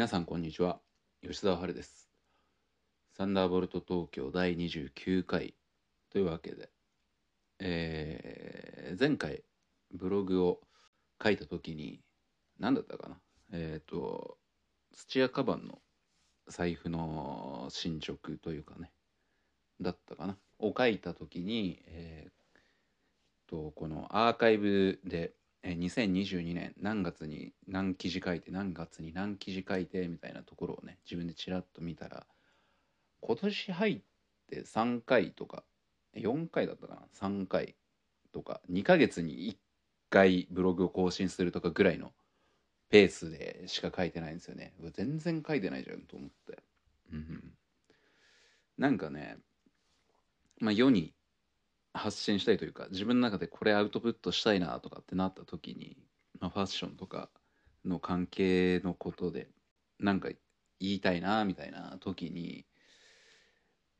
皆さんこんにちは。吉澤春です。サンダーボルト東京第29回というわけで、えー前回ブログを書いた時に何だったかな？えっ、と土屋カバンの財布の進捗というかねだったかな？を書いた時にえーとこのアーカイブでえー2022年何月に何記事書いて何月に何記事書いてみたいなところをね自分でちらっと見たら今年入って3回とか4回だったかな？3回とか2ヶ月に1回ブログを更新するとかぐらいのペースでしか書いてないんですよね。全然書いてないじゃんと思って。うん。なんかねまあ世に発信したいというか自分の中でこれアウトプットしたいなとかってなった時に、まあ、ファッションとかの関係のことでなんか言いたいなみたいな時に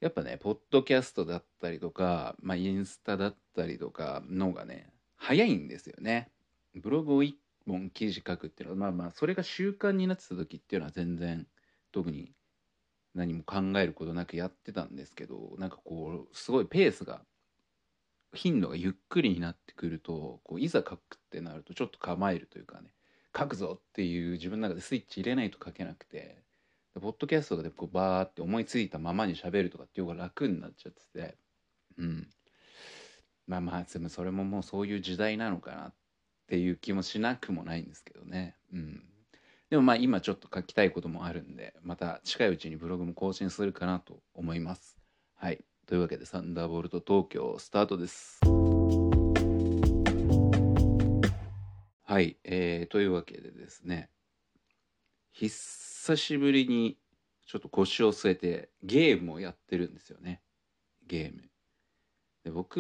やっぱねポッドキャストだったりとか、まあ、インスタだったりとかのがね早いんですよね。ブログを1本記事書くっていうのはまあまあそれが習慣になってた時っていうのは全然特に何も考えることなくやってたんですけどなんかこうすごいペースが頻度がゆっくりになってくるとこういざ書くってなるとちょっと構えるというかね書くぞっていう自分の中でスイッチ入れないと書けなくてポッドキャストでこうバーって思いついたままに喋るとかっていう方が楽になっちゃっててうん。まあまあでもそれももうそういう時代なのかなっていう気もしなくもないんですけどね。うん。でもまあ今ちょっと書きたいこともあるんでまた近いうちにブログも更新するかなと思います。はい。というわけでサンダーボルト東京スタートです。はい、えー、というわけでですね久しぶりにちょっと腰を据えてゲームをやってるんですよね。ゲーム。で僕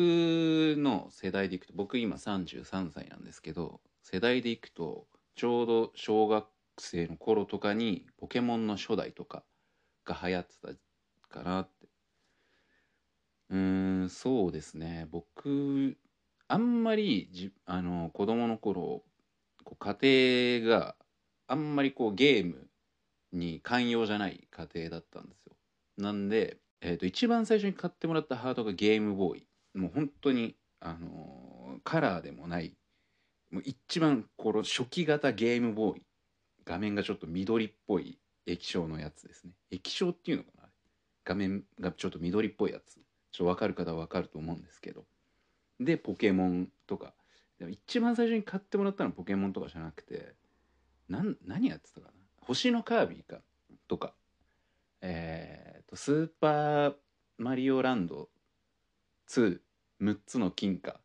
の世代でいくと僕今33歳なんですけど世代でいくとちょうど小学生の頃とかにポケモンの初代とかが流行ってたかなってうーんそうですね。僕あんまりじあの子供の頃こう家庭があんまりこうゲームに寛容じゃない家庭だったんですよ。なんで、えー、と一番最初に買ってもらったハードがゲームボーイ。もう本当にあのーカラーでもない。もう一番この初期型ゲームボーイ。画面がちょっと緑っぽい液晶のやつですね。液晶っていうのかな画面がちょっと緑っぽいやつ。ちょっと分かる方は分かると思うんですけど。でポケモンとか。でも一番最初に買ってもらったのはポケモンとかじゃなくてなん何やってたかな？星のカービィかとか。えー、とスーパーマリオランド26つの金貨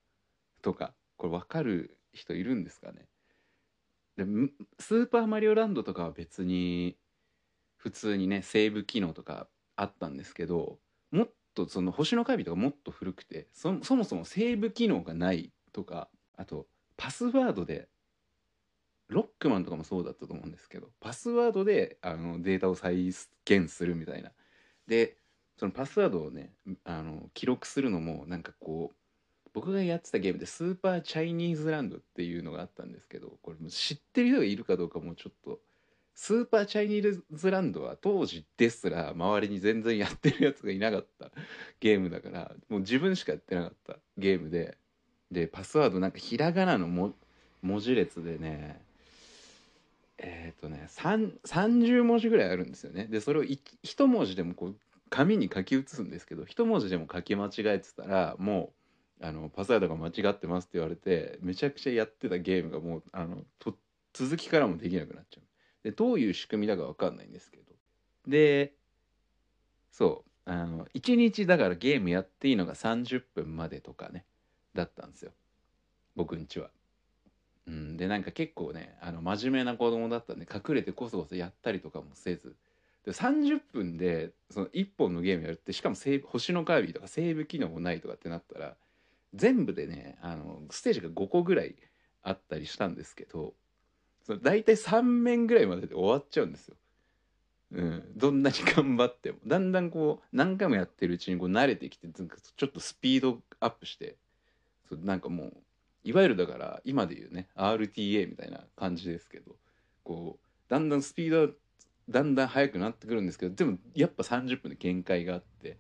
とか。これ分かる人いるんですかね？でスーパーマリオランドとかは別に普通にねセーブ機能とかあったんですけどもっとその星のカービとかもっと古くてそもそもセーブ機能がないとかあとパスワードでロックマンとかもそうだったと思うんですけどパスワードであのデータを再現するみたいな。でそのパスワードをねあの記録するのもなんかこう僕がやってたゲームでスーパーチャイニーズランドっていうのがあったんですけどこれも知ってる人がいるかどうかもうちょっとスーパーチャイニーズランドは当時ですら周りに全然やってるやつがいなかったゲームだからもう自分しかやってなかったゲームで。でパスワードなんかひらがなのも文字列でねえっ、とね30文字ぐらいあるんですよね。でそれをい一文字でもこう紙に書き写すんですけど一文字でも書き間違えてたらもうあのパスワードが間違ってますって言われてめちゃくちゃやってたゲームがもうあのと続きからもできなくなっちゃう。でどういう仕組みだか分かんないんですけど。でそう。あの1日だからゲームやっていいのが30分までとかねだったんですよ。僕んちは。うん、でなんか結構ねあの真面目な子供だったんで隠れてこそこそやったりとかもせず。で30分でその1本のゲームやるってしかもセーブ星のカービィとかセーブ機能もないとかってなったら全部でねあのステージが5個ぐらいあったりしたんですけどその大体3面ぐらいまでで終わっちゃうんですよ。うん、どんなに頑張ってもだんだんこう何回もやってるうちにこう慣れてきてちょっとスピードアップしてそなんかもういわゆるだから今で言うね RTA みたいな感じですけどこうだんだんスピードだんだん速くなってくるんですけどでもやっぱ30分で限界があって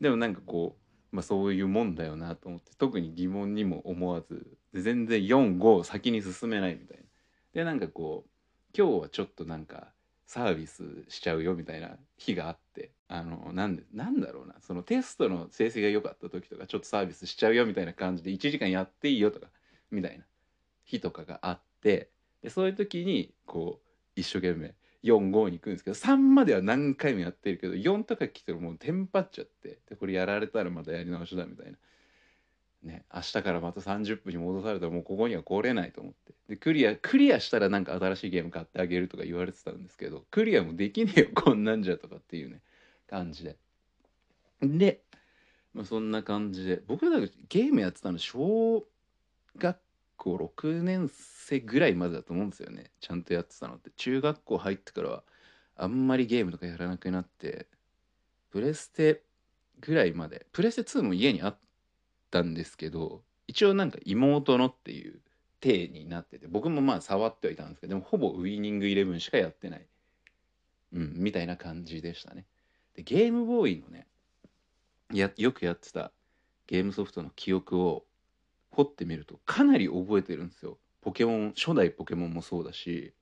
でもなんかこう、まあ、そういうもんだよなと思って特に疑問にも思わず全然45先に進めないみたいな。でなんかこう今日はちょっとなんかサービスしちゃうよみたいな日があってあのなんでなんだろうなそのテストの成績が良かった時とかちょっとサービスしちゃうよみたいな感じで1時間やっていいよとかみたいな日とかがあってでそういう時にこう一生懸命45に行くんですけど3までは何回もやってるけど4とか来てもうテンパっちゃってでこれやられたらまたやり直しだみたいな。ね、明日からまた30分に戻されたらもうここには来れないと思って。でクリアクリアしたらなんか新しいゲーム買ってあげるとか言われてたんですけどクリアもできねえよこんなんじゃとかっていうね感じで。で、まあ、そんな感じで僕らゲームやってたの小学校6年生ぐらいまでだと思うんですよね。ちゃんとやってたのって。中学校入ってからはあんまりゲームとかやらなくなってプレステぐらいまでプレステ2も家にあってたんですけど一応なんか妹のっていう体になってて僕もまあ触ってはいたんですけどでもほぼウィニングイレブンしかやってない、うん、みたいな感じでしたね。でゲームボーイのねやよくやってたゲームソフトの記憶を掘ってみるとかなり覚えてるんですよ。ポケモン初代ポケモンもそうだし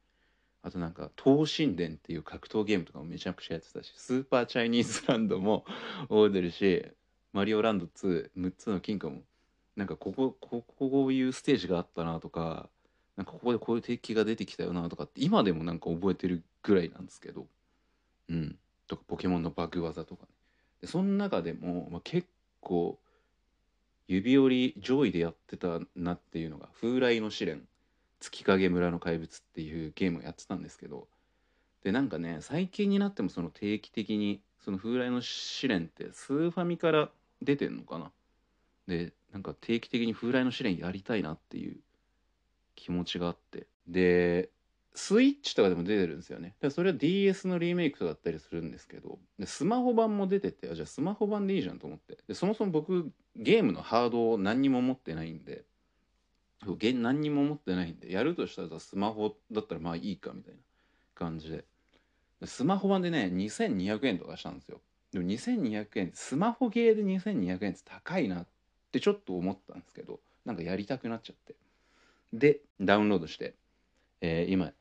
あとなんか闘神伝っていう格闘ゲームとかもめちゃくちゃやってたしスーパーチャイニーズランドも覚えてるしマリオランド2 6つの金貨もなんかここここういうステージがあったなとかなんかここでこういう敵が出てきたよなとかって今でもなんか覚えてるぐらいなんですけど。うん。とかポケモンのバグ技とかね。でその中でも、まあ、結構指折り上位でやってたなっていうのが「風来の試練。月影村の怪物」っていうゲームをやってたんですけど。でなんかね最近になってもその定期的にその風来の試練ってスーファミから出てんのかな？でなんか定期的に風来の試練やりたいなっていう気持ちがあって。でスイッチとかでも出てるんですよね。でそれは DS のリメイクとかだったりするんですけど。でスマホ版も出ててあじゃあスマホ版でいいじゃんと思って。でそもそも僕ゲームのハードを何にも持ってないんで。何にも持ってないんで。やるとしたらスマホだったらまあいいかみたいな感じで。スマホ版でね2200円とかしたんですよ。でも2200円スマホゲーで2200円って高いなってちょっと思ったんですけどなんかやりたくなっちゃって。でダウンロードして、えー、今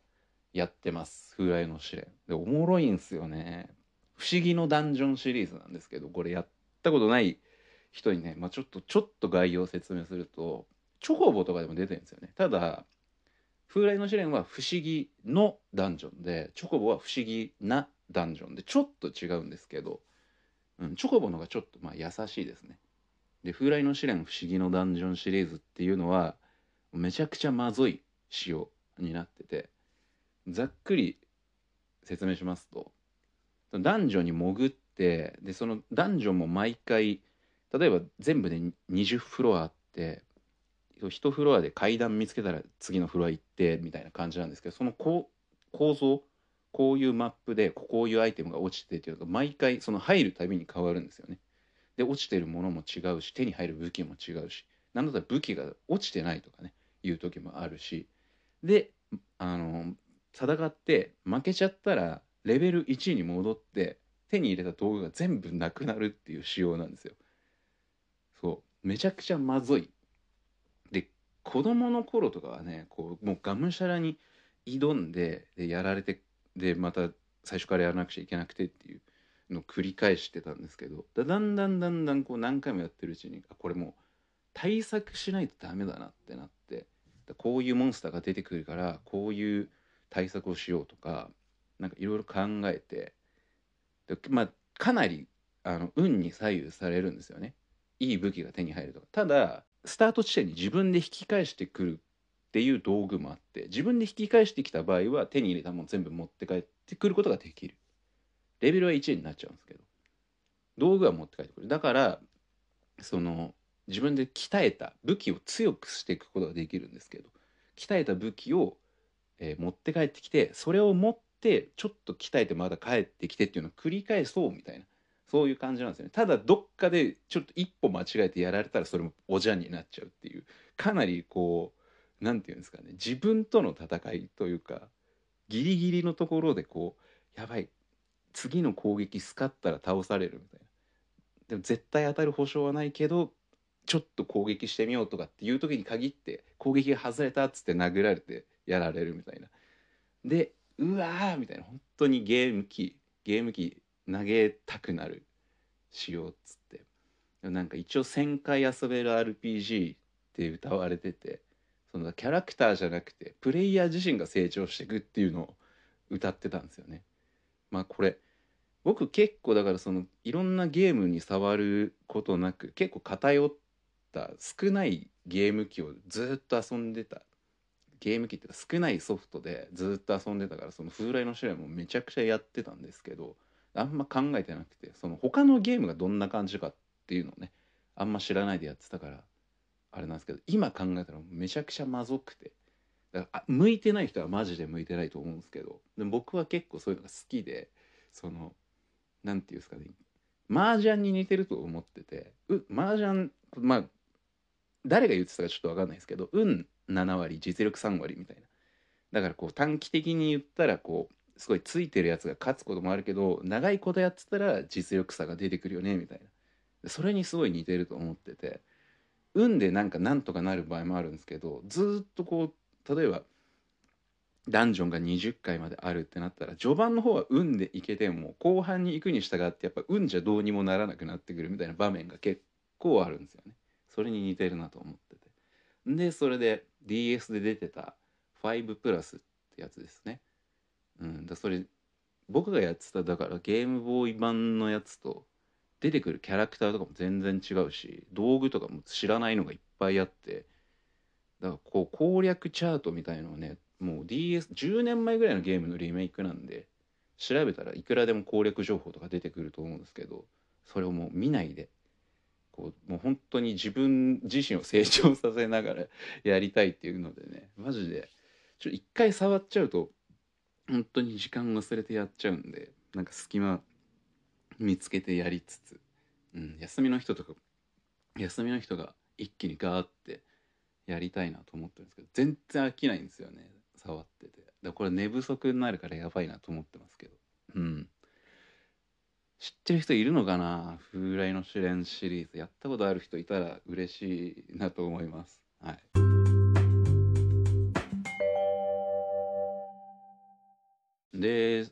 やってます。風来の試練。でおもろいんすよね。不思議のダンジョンシリーズなんですけどこれやったことない人にね、まあ、ちょっとちょっと概要を説明するとチョコボとかでも出てるんですよね。ただ風来の試練は不思議のダンジョンでチョコボは不思議なダンジョンでちょっと違うんですけど、うん、チョコボのがちょっとまあ優しいですね。で風来の試練不思議のダンジョンシリーズっていうのはめちゃくちゃまずい仕様になっててざっくり説明しますと男女に潜ってでその男女も毎回例えば全部で20フロアあって1フロアで階段見つけたら次のフロア行ってみたいな感じなんですけどその構造こういうマップでこういうアイテムが落ちてっていうのが毎回その入るたびに変わるんですよね。で落ちてるものも違うし手に入る武器も違うし何だったら武器が落ちてないとかねいう時もあるしであの戦って負けちゃったらレベル1に戻って手に入れた道具が全部なくなるっていう仕様なんですよ。そうめちゃくちゃまずい。で子供の頃とかはねこうもうがむしゃらに挑んででやられてでまた最初からやらなくちゃいけなくてっていうのを繰り返してたんですけどだんだんだんだんこう何回もやってるうちにあこれもう対策しないとダメだなってなってこういうモンスターが出てくるからこういう対策をしようとかなんかいろいろ考えてでまあかなりあの運に左右されるんですよね。いい武器が手に入るとか。ただスタート地点に自分で引き返してくるっていう道具もあって自分で引き返してきた場合は手に入れたもの全部持って帰ってくることができる。レベルは1になっちゃうんですけど。道具は持って帰ってくる。だからその自分で鍛えた武器を強くしていくことができるんですけど鍛えた武器をえー、持って帰ってきてそれを持ってちょっと鍛えてまだ帰ってきてっていうのを繰り返そうみたいなそういう感じなんですよね。ただどっかでちょっと一歩間違えてやられたらそれもおじゃんになっちゃうっていうかなりこう何て言うんですかね自分との戦いというかギリギリのところでこうやばい次の攻撃スカったら倒されるみたいな。でも絶対当たる保証はないけどちょっと攻撃してみようとかっていう時に限って攻撃が外れたっつって殴られてやられるみたいな。でうわーみたいな。本当にゲーム機ゲーム機投げたくなるしようっつって。なんか一応1000回遊べる RPG って歌われててそのキャラクターじゃなくてプレイヤー自身が成長していくっていうのを歌ってたんですよね。まあこれ僕結構だからそのいろんなゲームに触ることなく結構偏った少ないゲーム機をずっと遊んでたゲーム機っていうか少ないソフトでずっと遊んでたからその風来の試合もめちゃくちゃやってたんですけどあんま考えてなくてその他のゲームがどんな感じかっていうのをねあんま知らないでやってたからあれなんですけど今考えたらめちゃくちゃまずくて。だから向いてない人はマジで向いてないと思うんですけどでも僕は結構そういうのが好きでそのなんていうんですかね。麻雀に似てると思っててう麻雀まあ誰が言ってたかちょっと分かんないですけど運7割実力3割みたいな。だからこう短期的に言ったらこうすごいついてるやつが勝つこともあるけど長いことやってたら実力差が出てくるよねみたいな。それにすごい似てると思ってて。運でなんかなんとかなる場合もあるんですけどずっとこう例えばダンジョンが20回まであるってなったら序盤の方は運でいけても後半に行くに従ってやっぱ運じゃどうにもならなくなってくるみたいな場面が結構あるんですよね。それに似てるなと思ってて。でそれで DS で出てた5プラスってやつですね。うん、だそれ僕がやってただからゲームボーイ版のやつと出てくるキャラクターとかも全然違うし道具とかも知らないのがいっぱいあってだからこう攻略チャートみたいのをねもう DS10 年前ぐらいのゲームのリメイクなんで調べたらいくらでも攻略情報とか出てくると思うんですけどそれをもう見ないでこうもう本当に自分自身を成長させながら やりたいっていうのでねマジでちょっと一回触っちゃうと本当に時間忘れてやっちゃうんでなんか隙間見つけてやりつつ、うん、休みの人とか休みの人が一気にガーってやりたいなと思ってるんですけど全然飽きないんですよね触ってて。だこれ寝不足になるからやばいなと思ってますけど。うん。知ってる人いるのかな風来の試練シリーズ。やったことある人いたら嬉しいなと思います。はい。で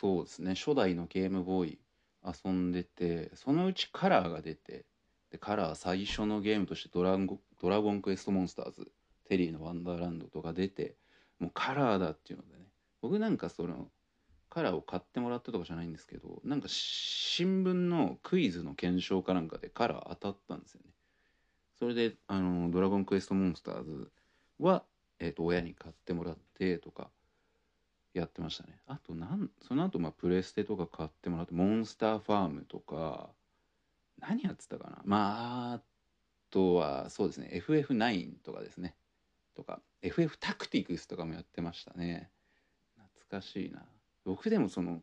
そうですね。初代のゲームボーイ遊んでてそのうちカラーが出てでカラー最初のゲームとしてドラゴ「ドラゴンクエストモンスターズ」「テリーのワンダーランド」とか出てもうカラーだっていうのでね。僕なんかそのカラーを買ってもらったとかじゃないんですけどなんか新聞のクイズの検証かなんかでカラー当たったんですよね。それであの「ドラゴンクエストモンスターズは」えー、と親に買ってもらってとかやってましたね。あとなんその後まあプレステとか買ってもらってモンスターファームとか何やってたかな。まああとはそうですね。FF9 とかですね。とか FF タクティクスとかもやってましたね。懐かしいな。僕でもその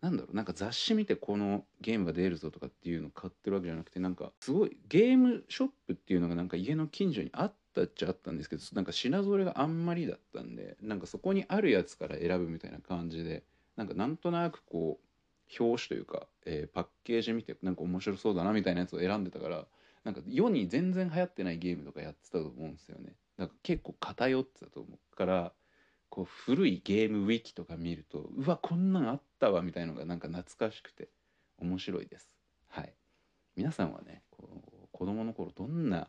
なんだろうなんか雑誌見てこのゲームが出るぞとかっていうのを買ってるわけじゃなくてなんかすごいゲームショップっていうのがなんか家の近所にあってたっちゃあったんですけどなんか品揃えがあんまりだったんでなんかそこにあるやつから選ぶみたいな感じでなんかなんとなくこう表紙というか、えー、パッケージ見てなんか面白そうだなみたいなやつを選んでたからなんか世に全然流行ってないゲームとかやってたと思うんですよね。なんか結構偏ってたと思うからこう古いゲームウィキとか見るとうわこんなんあったわみたいのがなんか懐かしくて面白いです。はい皆さんはねこう子供の頃どんな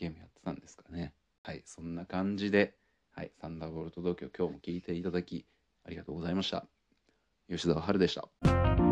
ゲームやってたんですかねはいそんな感じで、はい、サンダーボルト東京今日も聞いていただきありがとうございました吉澤春でした。